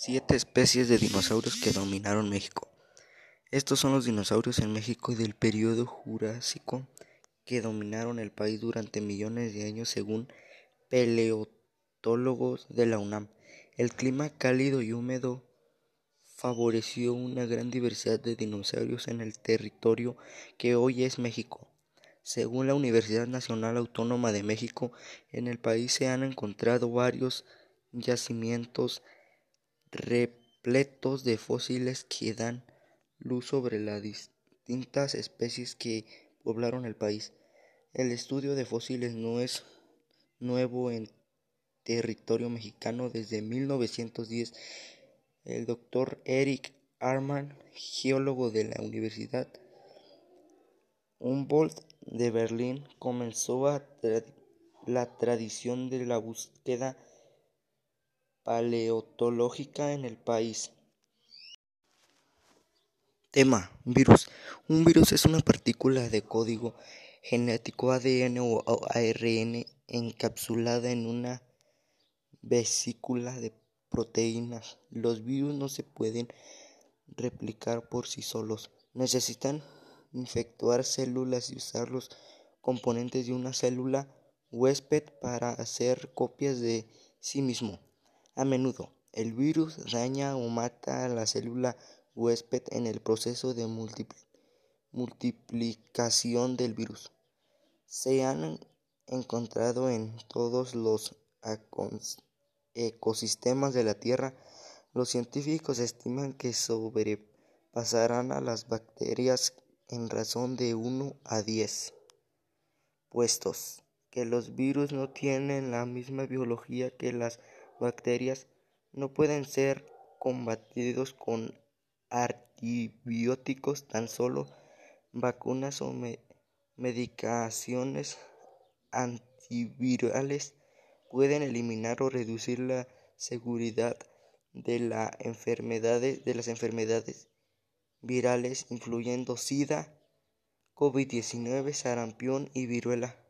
Siete especies de dinosaurios que dominaron México. Estos son los dinosaurios en México del período Jurásico que dominaron el país durante millones de años según paleontólogos de la UNAM. El clima cálido y húmedo favoreció una gran diversidad de dinosaurios en el territorio que hoy es México. Según la Universidad Nacional Autónoma de México, en el país se han encontrado varios yacimientos repletos de fósiles que dan luz sobre las distintas especies que poblaron el país. El estudio de fósiles no es nuevo en territorio mexicano desde 1910. El doctor Eric Arman, geólogo de la Universidad Humboldt de Berlín, comenzó la tradición de la búsqueda paleontológica en el país. Tema: Virus. Un virus es una partícula de código genético ADN o ARN encapsulada en una vesícula de proteínas. Los virus no se pueden replicar por sí solos. Necesitan infectar células y usar los componentes de una célula huésped para hacer copias de sí mismo. A menudo, el virus daña o mata a la célula huésped en el proceso de multiplicación del virus. Se han encontrado en todos los ecosistemas de la Tierra. Los científicos estiman que sobrepasarán a las bacterias en razón de 1 a 10. Puestos que los virus no tienen la misma biología que las bacterias, no pueden ser combatidos con antibióticos, tan solo vacunas o medicaciones antivirales pueden eliminar o reducir la seguridad de, la de las enfermedades virales, incluyendo SIDA, COVID-19, sarampión y viruela.